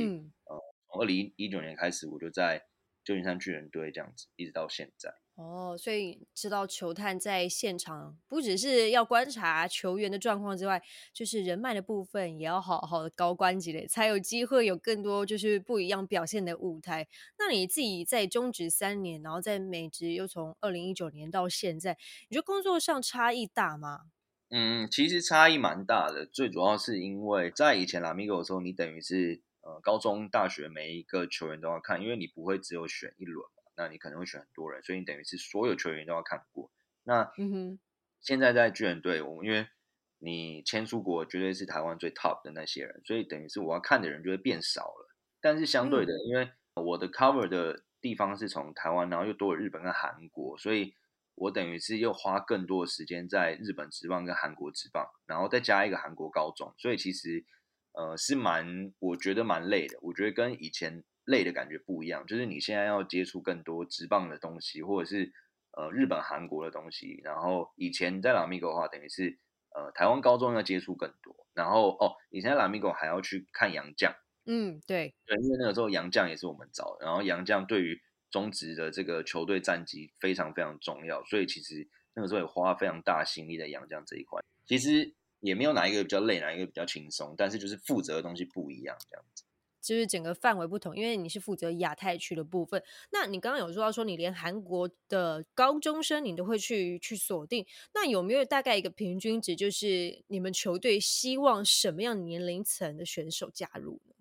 呃，从二零一九年开始，我就在旧金山巨人队这样子，一直到现在。哦，所以知道球探在现场不只是要观察球员的状况之外，就是人脉的部分也要好好的高关积累，才有机会有更多就是不一样表现的舞台。那你自己在中职三年，然后在美职又从二零一九年到现在，你觉得工作上差异大吗？嗯，其实差异蛮大的，最主要是因为在以前拉米狗的时候，你等于是呃高中、大学每一个球员都要看，因为你不会只有选一轮，那你可能会选很多人，所以你等于是所有球员都要看过。那现在在巨人队，我们因为你签出国绝对是台湾最 top 的那些人，所以等于是我要看的人就会变少了。但是相对的，因为我的 cover 的地方是从台湾，然后又多了日本跟韩国，所以。我等于是又花更多的时间在日本职棒跟韩国职棒，然后再加一个韩国高中，所以其实呃是蛮我觉得蛮累的。我觉得跟以前累的感觉不一样，就是你现在要接触更多直棒的东西，或者是呃日本韩国的东西。然后以前在拉米狗的话，等于是呃台湾高中要接触更多。然后哦，以前在拉米狗还要去看洋将，嗯，对对，因为那个时候洋将也是我们找，然后洋将对于。中职的这个球队战绩非常非常重要，所以其实那个时候也花非常大心力在洋将这一块。其实也没有哪一个比较累，哪一个比较轻松，但是就是负责的东西不一样，这样子。就是整个范围不同，因为你是负责亚太区的部分。那你刚刚有说到说，你连韩国的高中生你都会去去锁定，那有没有大概一个平均值，就是你们球队希望什么样年龄层的选手加入呢？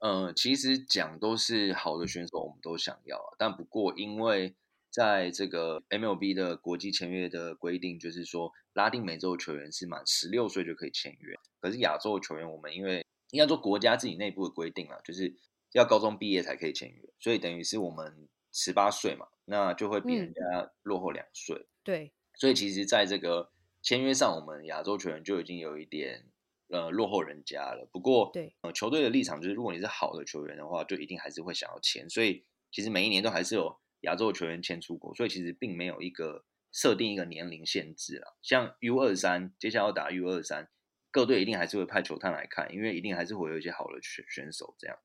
呃，其实讲都是好的选手，我们都想要，但不过因为在这个 MLB 的国际签约的规定，就是说拉丁美洲球员是满十六岁就可以签约，可是亚洲球员我们因为应该说国家自己内部的规定了，就是要高中毕业才可以签约，所以等于是我们十八岁嘛，那就会比人家落后两岁。对，所以其实在这个签约上，我们亚洲球员就已经有一点。呃，落后人家了。不过，对，呃，球队的立场就是，如果你是好的球员的话，就一定还是会想要签。所以，其实每一年都还是有亚洲球员签出国，所以其实并没有一个设定一个年龄限制啊。像 U 二三，接下来要打 U 二三，各队一定还是会派球探来看，因为一定还是会有一些好的选选手这样。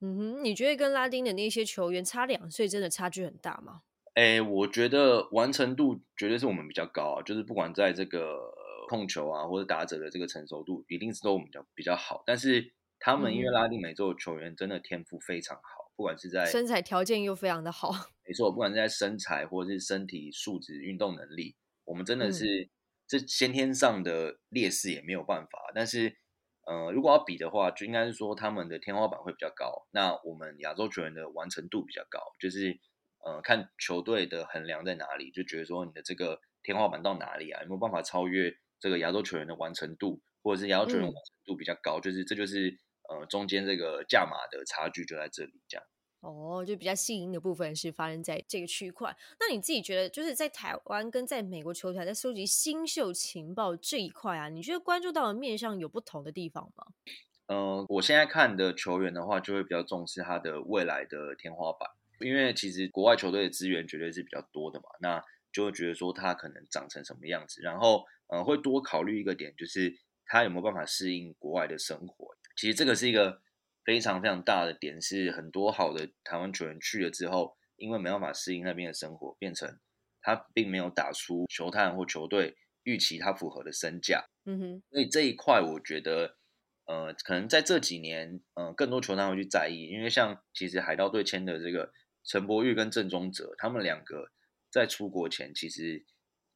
嗯哼，你觉得跟拉丁的那些球员差两岁，真的差距很大吗？哎，我觉得完成度绝对是我们比较高啊，就是不管在这个。控球啊，或者打者的这个成熟度一定是都我们比较比较好，但是他们因为拉丁美洲的球员真的天赋非常好，不管是在身材条件又非常的好，没错，不管是在身材或者是身体素质、运动能力，我们真的是这先天上的劣势也没有办法。但是，呃，如果要比的话，就应该是说他们的天花板会比较高，那我们亚洲球员的完成度比较高，就是呃，看球队的衡量在哪里，就觉得说你的这个天花板到哪里啊，有没有办法超越？这个亚洲球员的完成度，或者是亚洲球员完成度比较高，就是这就是呃中间这个价码的差距就在这里，这样。哦，就比较吸引的部分是发生在这个区块。那你自己觉得，就是在台湾跟在美国球团在收集新秀情报这一块啊，你觉得关注到的面上有不同的地方吗？呃，我现在看的球员的话，就会比较重视他的未来的天花板，因为其实国外球队的资源绝对是比较多的嘛，那就会觉得说他可能长成什么样子，然后。呃，会多考虑一个点，就是他有没有办法适应国外的生活。其实这个是一个非常非常大的点，是很多好的台湾球员去了之后，因为没办法适应那边的生活，变成他并没有打出球探或球队预期他符合的身价。嗯哼，所以这一块我觉得，呃，可能在这几年，呃，更多球探会去在意，因为像其实海盗队签的这个陈柏宇跟郑宗哲，他们两个在出国前其实。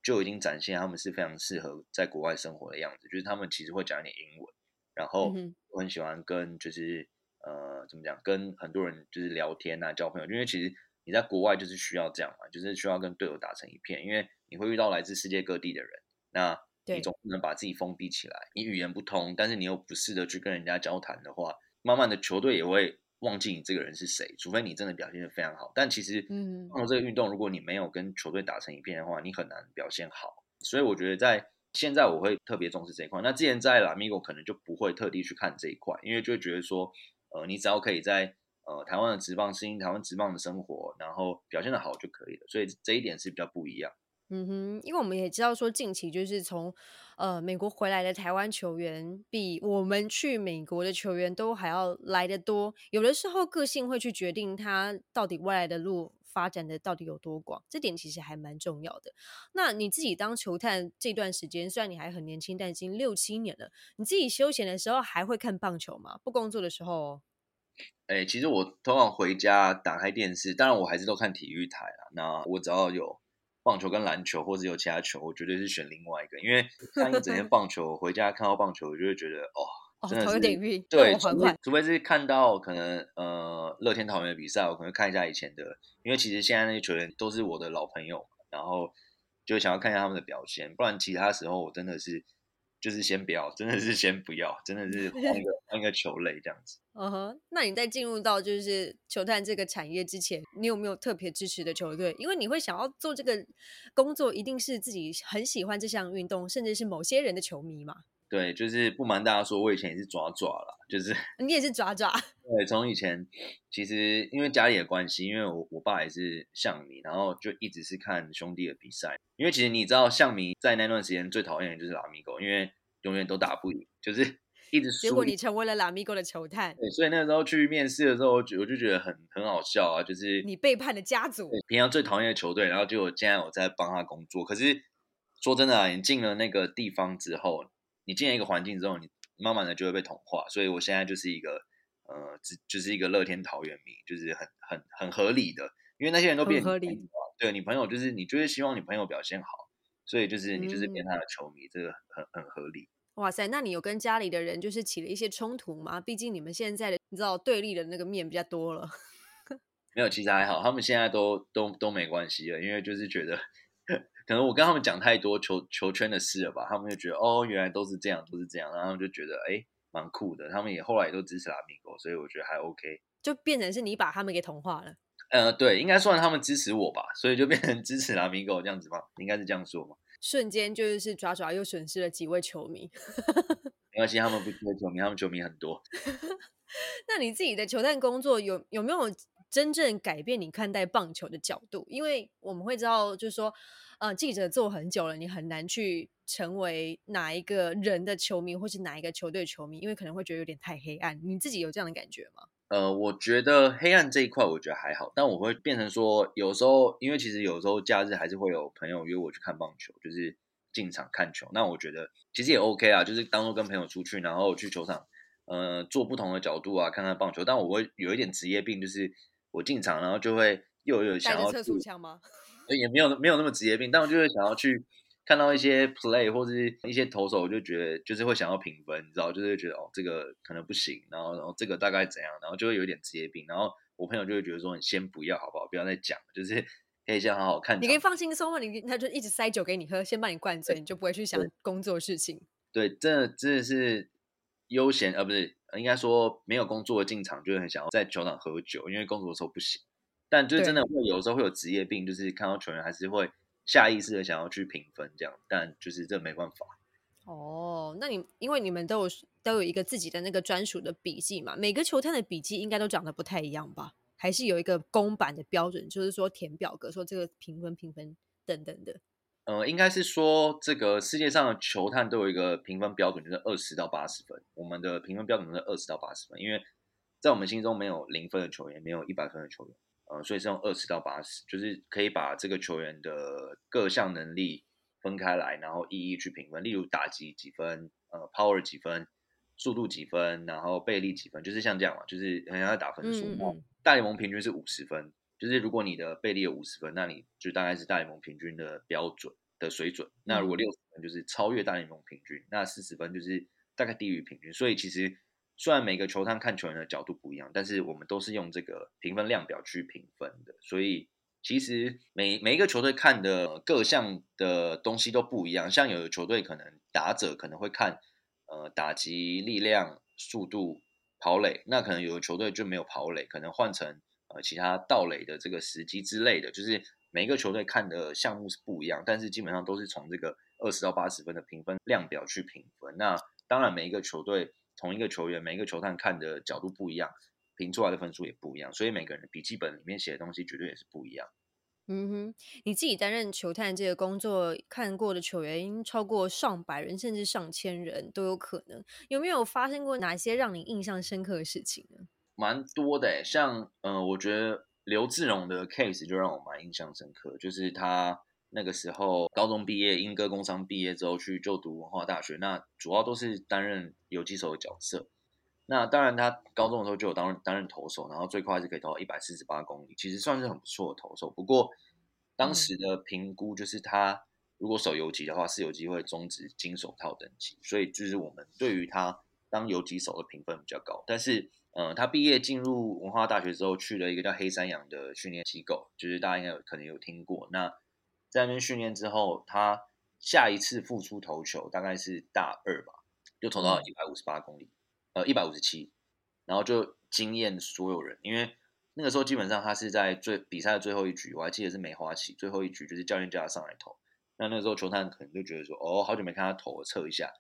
就已经展现他们是非常适合在国外生活的样子，就是他们其实会讲一点英文，然后我很喜欢跟就是呃怎么讲，跟很多人就是聊天啊，交朋友，因为其实你在国外就是需要这样嘛，就是需要跟队友打成一片，因为你会遇到来自世界各地的人，那你总不能把自己封闭起来，你语言不通，但是你又不试着去跟人家交谈的话，慢慢的球队也会。忘记你这个人是谁，除非你真的表现的非常好。但其实，嗯，棒球这个运动，如果你没有跟球队打成一片的话，你很难表现好。所以我觉得在现在，我会特别重视这一块。那之前在拉米狗可能就不会特地去看这一块，因为就会觉得说，呃，你只要可以在呃台湾的职棒适应台湾职棒的生活，然后表现的好就可以了。所以这一点是比较不一样。嗯哼，因为我们也知道说，近期就是从呃美国回来的台湾球员，比我们去美国的球员都还要来得多。有的时候个性会去决定他到底未来的路发展的到底有多广，这点其实还蛮重要的。那你自己当球探这段时间，虽然你还很年轻，但已经六七年了，你自己休闲的时候还会看棒球吗？不工作的时候？哎，其实我通常回家打开电视，当然我还是都看体育台啦。那我只要有。棒球跟篮球，或者有其他球，我绝对是选另外一个，因为看一整天 (laughs) 棒球，回家看到棒球，我就会觉得哦，真的是对，除非是看到可能呃乐天桃园的比赛，我可能看一下以前的，因为其实现在那些球员都是我的老朋友，然后就想要看一下他们的表现，不然其他时候我真的是。就是先不要，真的是先不要，真的是换一个换一个球类这样子。嗯哼，那你在进入到就是球探这个产业之前，你有没有特别支持的球队？因为你会想要做这个工作，一定是自己很喜欢这项运动，甚至是某些人的球迷嘛。对，就是不瞒大家说，我以前也是爪爪啦，就是你也是爪爪。对，从以前其实因为家里的关系，因为我我爸也是象迷，然后就一直是看兄弟的比赛。因为其实你知道，象迷在那段时间最讨厌的就是拉米狗，因为永远都打不赢，就是 (laughs) 一直输。结果你成为了拉米狗的球探。对，所以那时候去面试的时候，我就觉得很很好笑啊，就是你背叛了家族，平常最讨厌的球队，然后就现在我在帮他工作。可是说真的啊，你进了那个地方之后。你进了一个环境之后，你慢慢的就会被同化，所以我现在就是一个呃，只就是一个乐天桃园迷，就是很很很合理的，因为那些人都变合理，对你朋友就是你就是希望你朋友表现好，所以就是你就是变他的球迷，这个很很合理。哇塞，那你有跟家里的人就是起了一些冲突吗？毕竟你们现在的你知道对立的那个面比较多了。(laughs) 没有，其实还好，他们现在都都都没关系了，因为就是觉得，可能我跟他们讲太多球球圈的事了吧，他们就觉得哦，原来都是这样，都是这样，然后就觉得哎，蛮酷的。他们也后来也都支持拉米狗，所以我觉得还 OK。就变成是你把他们给同化了。呃，对，应该算他们支持我吧，所以就变成支持拉米狗这样子吧？应该是这样说吗？瞬间就是爪爪又损失了几位球迷。(laughs) 没关系，他们不缺球迷，他们球迷很多。(laughs) 那你自己的球探工作有有没有？真正改变你看待棒球的角度，因为我们会知道，就是说，呃，记者做很久了，你很难去成为哪一个人的球迷，或是哪一个球队球迷，因为可能会觉得有点太黑暗。你自己有这样的感觉吗？呃，我觉得黑暗这一块，我觉得还好，但我会变成说，有时候，因为其实有时候假日还是会有朋友约我去看棒球，就是进场看球。那我觉得其实也 OK 啊，就是当做跟朋友出去，然后去球场，呃，做不同的角度啊，看看棒球。但我会有一点职业病，就是。我进场，然后就会又有想要测速枪吗？也没有没有那么职业病，但我就是想要去看到一些 play 或者是一些投手，我就觉得就是会想要评分，你知道，就是觉得哦这个可能不行，然后然后这个大概怎样，然后就会有点职业病，然后我朋友就会觉得说你先不要好不好，不要再讲，就是 (laughs) 可以先好好看。你可以放轻松嘛，你他就一直塞酒给你喝，先把你灌醉，你就不会去想工作事情。对，真的真的是悠闲，呃，不是。应该说没有工作进场，就会很想要在球场喝酒，因为工作的时候不行。但就是真的会有时候会有职业病，就是看到球员还是会下意识的想要去评分这样。但就是这没办法。哦，那你因为你们都有都有一个自己的那个专属的笔记嘛，每个球探的笔记应该都长得不太一样吧？还是有一个公版的标准，就是说填表格说这个评分评分等等的。呃，应该是说这个世界上的球探都有一个评分标准，就是二十到八十分。我们的评分标准是二十到八十分，因为在我们心中没有零分的球员，没有一百分的球员，呃，所以是用二十到八十，就是可以把这个球员的各项能力分开来，然后一一去评分。例如打击几分，呃，power 几分，速度几分，然后倍力几分，就是像这样嘛，就是很像在打分数。大联盟平均是五十分。就是如果你的倍力有五十分，那你就大概是大联盟平均的标准的水准。那如果六十分就是超越大联盟平均，那四十分就是大概低于平均。所以其实虽然每个球探看球员的角度不一样，但是我们都是用这个评分量表去评分的。所以其实每每一个球队看的各项的东西都不一样。像有的球队可能打者可能会看呃打击力量、速度、跑垒，那可能有的球队就没有跑垒，可能换成。呃，其他盗垒的这个时机之类的，就是每一个球队看的项目是不一样，但是基本上都是从这个二十到八十分的评分量表去评分。那当然，每一个球队同一个球员，每一个球探看的角度不一样，评出来的分数也不一样，所以每个人的笔记本里面写的东西绝对也是不一样。嗯哼，你自己担任球探这个工作，看过的球员超过上百人，甚至上千人都有可能。有没有发生过哪些让你印象深刻的事情呢？蛮多的像嗯，我觉得刘志荣的 case 就让我蛮印象深刻，就是他那个时候高中毕业，英歌工商毕业之后去就读文化大学，那主要都是担任游击手的角色。那当然，他高中的时候就有担担任投手，然后最快是可以投到一百四十八公里，其实算是很不错的投手。不过当时的评估就是他如果守游击的话，是有机会终止金手套等级，所以就是我们对于他当游击手的评分比较高，但是。呃，他毕业进入文化大学之后，去了一个叫黑山羊的训练机构，就是大家应该有可能有听过。那在那边训练之后，他下一次复出投球大概是大二吧，就投到一百五十八公里，呃，一百五十七，然后就惊艳所有人，因为那个时候基本上他是在最比赛的最后一局，我还记得是梅花旗最后一局，就是教练叫他上来投。那那个时候球探可能就觉得说，哦，好久没看他投，了测一下。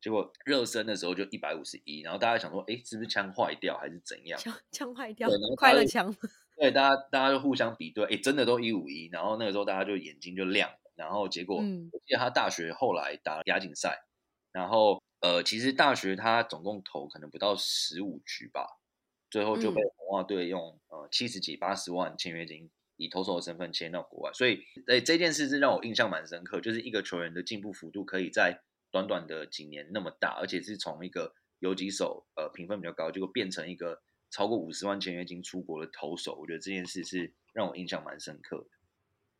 结果热身的时候就一百五十一，然后大家想说，哎，是不是枪坏掉还是怎样？枪枪坏掉，快乐枪。对，大家大家就互相比对，哎，真的都一五一。然后那个时候大家就眼睛就亮。然后结果，嗯我记得他大学后来打亚锦赛，然后呃，其实大学他总共投可能不到十五局吧，最后就被红袜队用呃七十几八十万签约金以投手的身份签到国外。所以，哎，这件事是让我印象蛮深刻，就是一个球员的进步幅度可以在。短短的几年那么大，而且是从一个游击手，呃，评分比较高，结果变成一个超过五十万签约金出国的投手，我觉得这件事是让我印象蛮深刻的。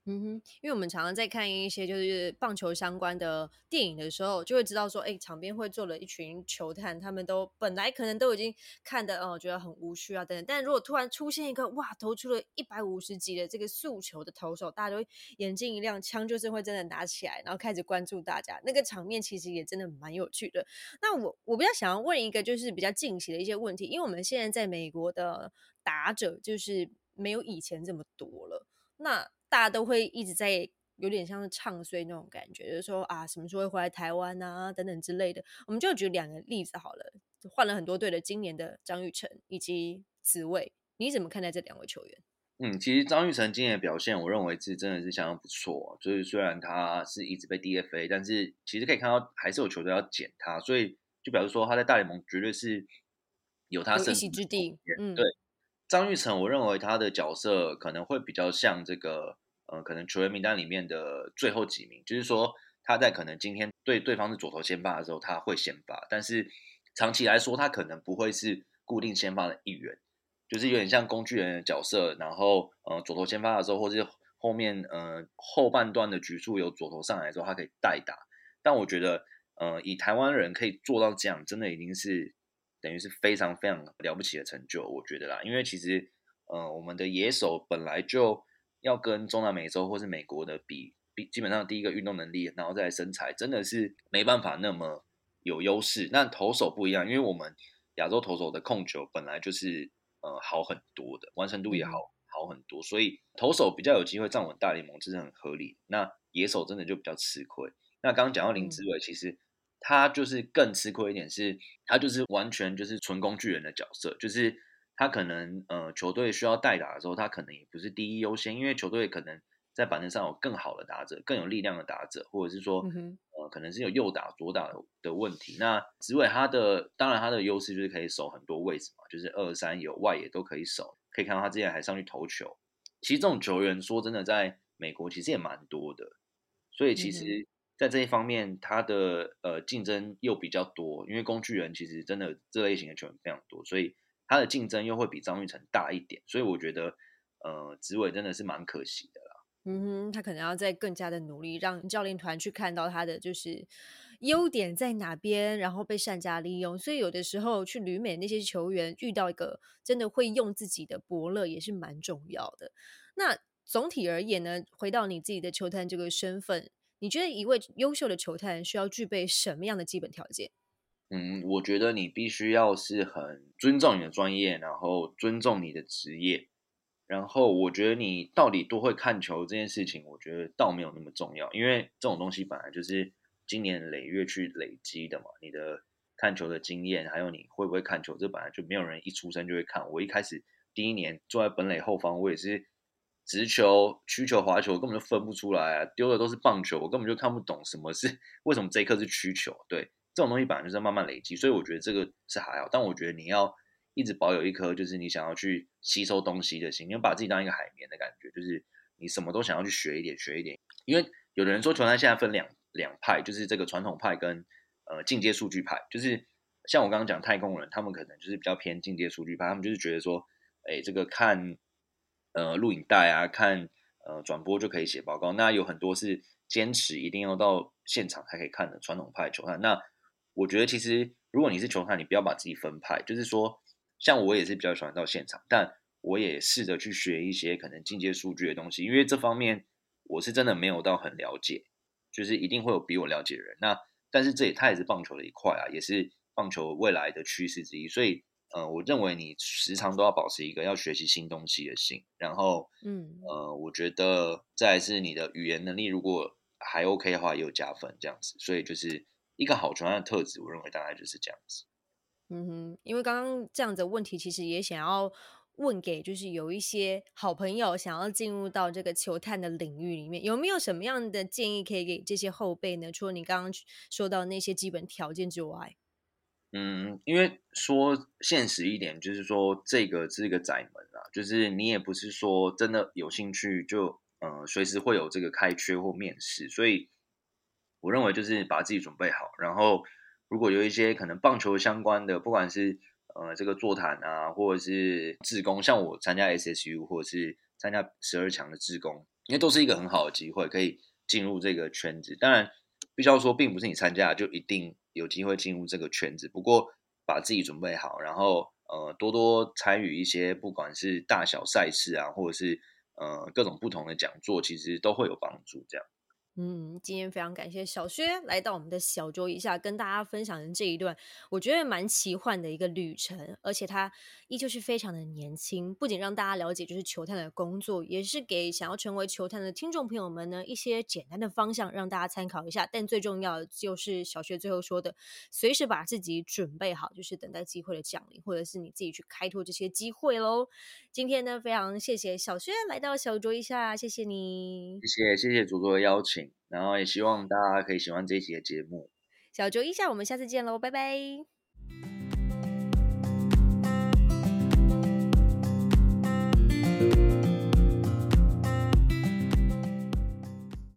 嗯哼，因为我们常常在看一些就是棒球相关的电影的时候，就会知道说，哎，场边会坐了一群球探，他们都本来可能都已经看的，哦，觉得很无趣啊等等。但如果突然出现一个哇，投出了一百五十级的这个速球的投手，大家都会眼睛一亮，枪就是会真的拿起来，然后开始关注大家。那个场面其实也真的蛮有趣的。那我我比较想要问一个就是比较近期的一些问题，因为我们现在在美国的打者就是没有以前这么多了，那。大家都会一直在有点像是唱衰那种感觉，就是说啊，什么时候会回来台湾啊，等等之类的。我们就举两个例子好了，换了很多队的今年的张玉成以及紫薇，你怎么看待这两位球员？嗯，其实张玉成今年的表现，我认为是真的是相当不错。就是虽然他是一直被 DFA，但是其实可以看到还是有球队要捡他，所以就表示说他在大联盟绝对是有他一席之地。嗯，对。张玉成，我认为他的角色可能会比较像这个，呃，可能球员名单里面的最后几名，就是说他在可能今天对对方是左投先发的时候，他会先发，但是长期来说，他可能不会是固定先发的一员，就是有点像工具人的角色，然后呃左投先发的时候，或是后面呃后半段的局数有左投上来之后，他可以代打。但我觉得，呃，以台湾人可以做到这样，真的已经是。等于是非常非常了不起的成就，我觉得啦，因为其实，呃，我们的野手本来就要跟中南美洲或是美国的比，比基本上第一个运动能力，然后再身材，真的是没办法那么有优势。那投手不一样，因为我们亚洲投手的控球本来就是呃好很多的，完成度也好好很多，所以投手比较有机会站稳大联盟，这是很合理。那野手真的就比较吃亏。那刚刚讲到林志伟，其实。他就是更吃亏一点，是他就是完全就是纯工具人的角色，就是他可能呃球队需要代打的时候，他可能也不是第一优先，因为球队可能在板凳上有更好的打者、更有力量的打者，或者是说呃可能是有右打左打的问题。那紫伟他的当然他的优势就是可以守很多位置嘛，就是二三有外野都可以守，可以看到他之前还上去投球。其实这种球员说真的，在美国其实也蛮多的，所以其实。在这一方面，他的呃竞争又比较多，因为工具人其实真的这类型的球员非常多，所以他的竞争又会比张玉成大一点，所以我觉得呃紫伟真的是蛮可惜的啦。嗯哼，他可能要再更加的努力，让教练团去看到他的就是优点在哪边，然后被善加利用。所以有的时候去旅美那些球员遇到一个真的会用自己的伯乐，也是蛮重要的。那总体而言呢，回到你自己的球探这个身份。你觉得一位优秀的球探需要具备什么样的基本条件？嗯，我觉得你必须要是很尊重你的专业，然后尊重你的职业，然后我觉得你到底多会看球这件事情，我觉得倒没有那么重要，因为这种东西本来就是经年累月去累积的嘛。你的看球的经验，还有你会不会看球，这本来就没有人一出生就会看。我一开始第一年坐在本垒后方，我也是。直球、曲球、滑球根本就分不出来啊！丢的都是棒球，我根本就看不懂什么是 (laughs) 为什么这一颗是曲球。对，这种东西本来就是慢慢累积，所以我觉得这个是还好。但我觉得你要一直保有一颗就是你想要去吸收东西的心，你要把自己当一个海绵的感觉，就是你什么都想要去学一点、学一点。因为有的人说球探现在分两两派，就是这个传统派跟呃进阶数据派。就是像我刚刚讲太空人，他们可能就是比较偏进阶数据派，他们就是觉得说，哎，这个看。呃，录影带啊，看呃转播就可以写报告。那有很多是坚持一定要到现场才可以看的传统派球探。那我觉得其实如果你是球探，你不要把自己分派，就是说，像我也是比较喜欢到现场，但我也试着去学一些可能进阶数据的东西，因为这方面我是真的没有到很了解，就是一定会有比我了解的人。那但是这也它也是棒球的一块啊，也是棒球未来的趋势之一，所以。呃，我认为你时常都要保持一个要学习新东西的心，然后，嗯，呃，我觉得再是你的语言能力如果还 OK 的话，也有加分这样子，所以就是一个好球员的特质，我认为大概就是这样子。嗯哼，因为刚刚这样的问题，其实也想要问给就是有一些好朋友想要进入到这个球探的领域里面，有没有什么样的建议可以给这些后辈呢？除了你刚刚说到那些基本条件之外。嗯，因为说现实一点，就是说这个是一个窄门啊，就是你也不是说真的有兴趣就呃随时会有这个开缺或面试，所以我认为就是把自己准备好，然后如果有一些可能棒球相关的，不管是呃这个座谈啊，或者是志工，像我参加 SSU 或者是参加十二强的志工，因为都是一个很好的机会，可以进入这个圈子。当然，必须要说，并不是你参加就一定有机会进入这个圈子。不过，把自己准备好，然后呃，多多参与一些不管是大小赛事啊，或者是呃各种不同的讲座，其实都会有帮助。这样。嗯，今天非常感谢小薛来到我们的小桌一下，跟大家分享的这一段，我觉得蛮奇幻的一个旅程，而且他依旧是非常的年轻，不仅让大家了解就是球探的工作，也是给想要成为球探的听众朋友们呢一些简单的方向，让大家参考一下。但最重要的就是小薛最后说的，随时把自己准备好，就是等待机会的降临，或者是你自己去开拓这些机会喽。今天呢，非常谢谢小薛来到小桌一下，谢谢你，谢谢谢谢主播的邀请。然后也希望大家可以喜欢这一期的节目。小周一下我们下次见喽拜拜。